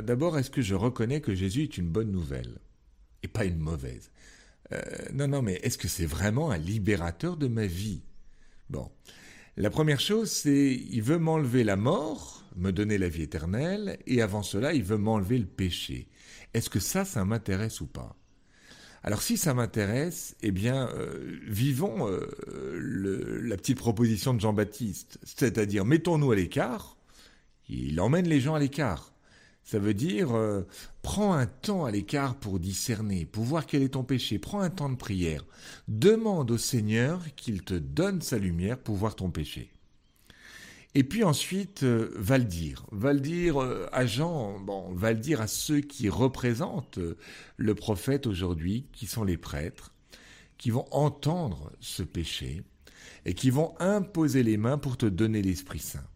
euh, d'abord, est-ce que je reconnais que Jésus est une bonne nouvelle et pas une mauvaise? Euh, Non, non, mais est-ce que c'est vraiment un libérateur de ma vie? Bon, la première chose, c'est il veut m'enlever la mort, me donner la vie éternelle, et avant cela, il veut m'enlever le péché. Est-ce que ça, ça m'intéresse ou pas? Alors si ça m'intéresse, eh bien, euh, vivons la petite proposition de Jean-Baptiste, c'est-à-dire mettons-nous à l'écart, il emmène les gens à l'écart. Ça veut dire, euh, prends un temps à l'écart pour discerner, pour voir quel est ton péché. Prends un temps de prière. Demande au Seigneur qu'il te donne sa lumière pour voir ton péché. Et puis ensuite, euh, va le dire. Va le dire euh, à Jean, bon, va le dire à ceux qui représentent le prophète aujourd'hui, qui sont les prêtres, qui vont entendre ce péché et qui vont imposer les mains pour te donner l'Esprit Saint.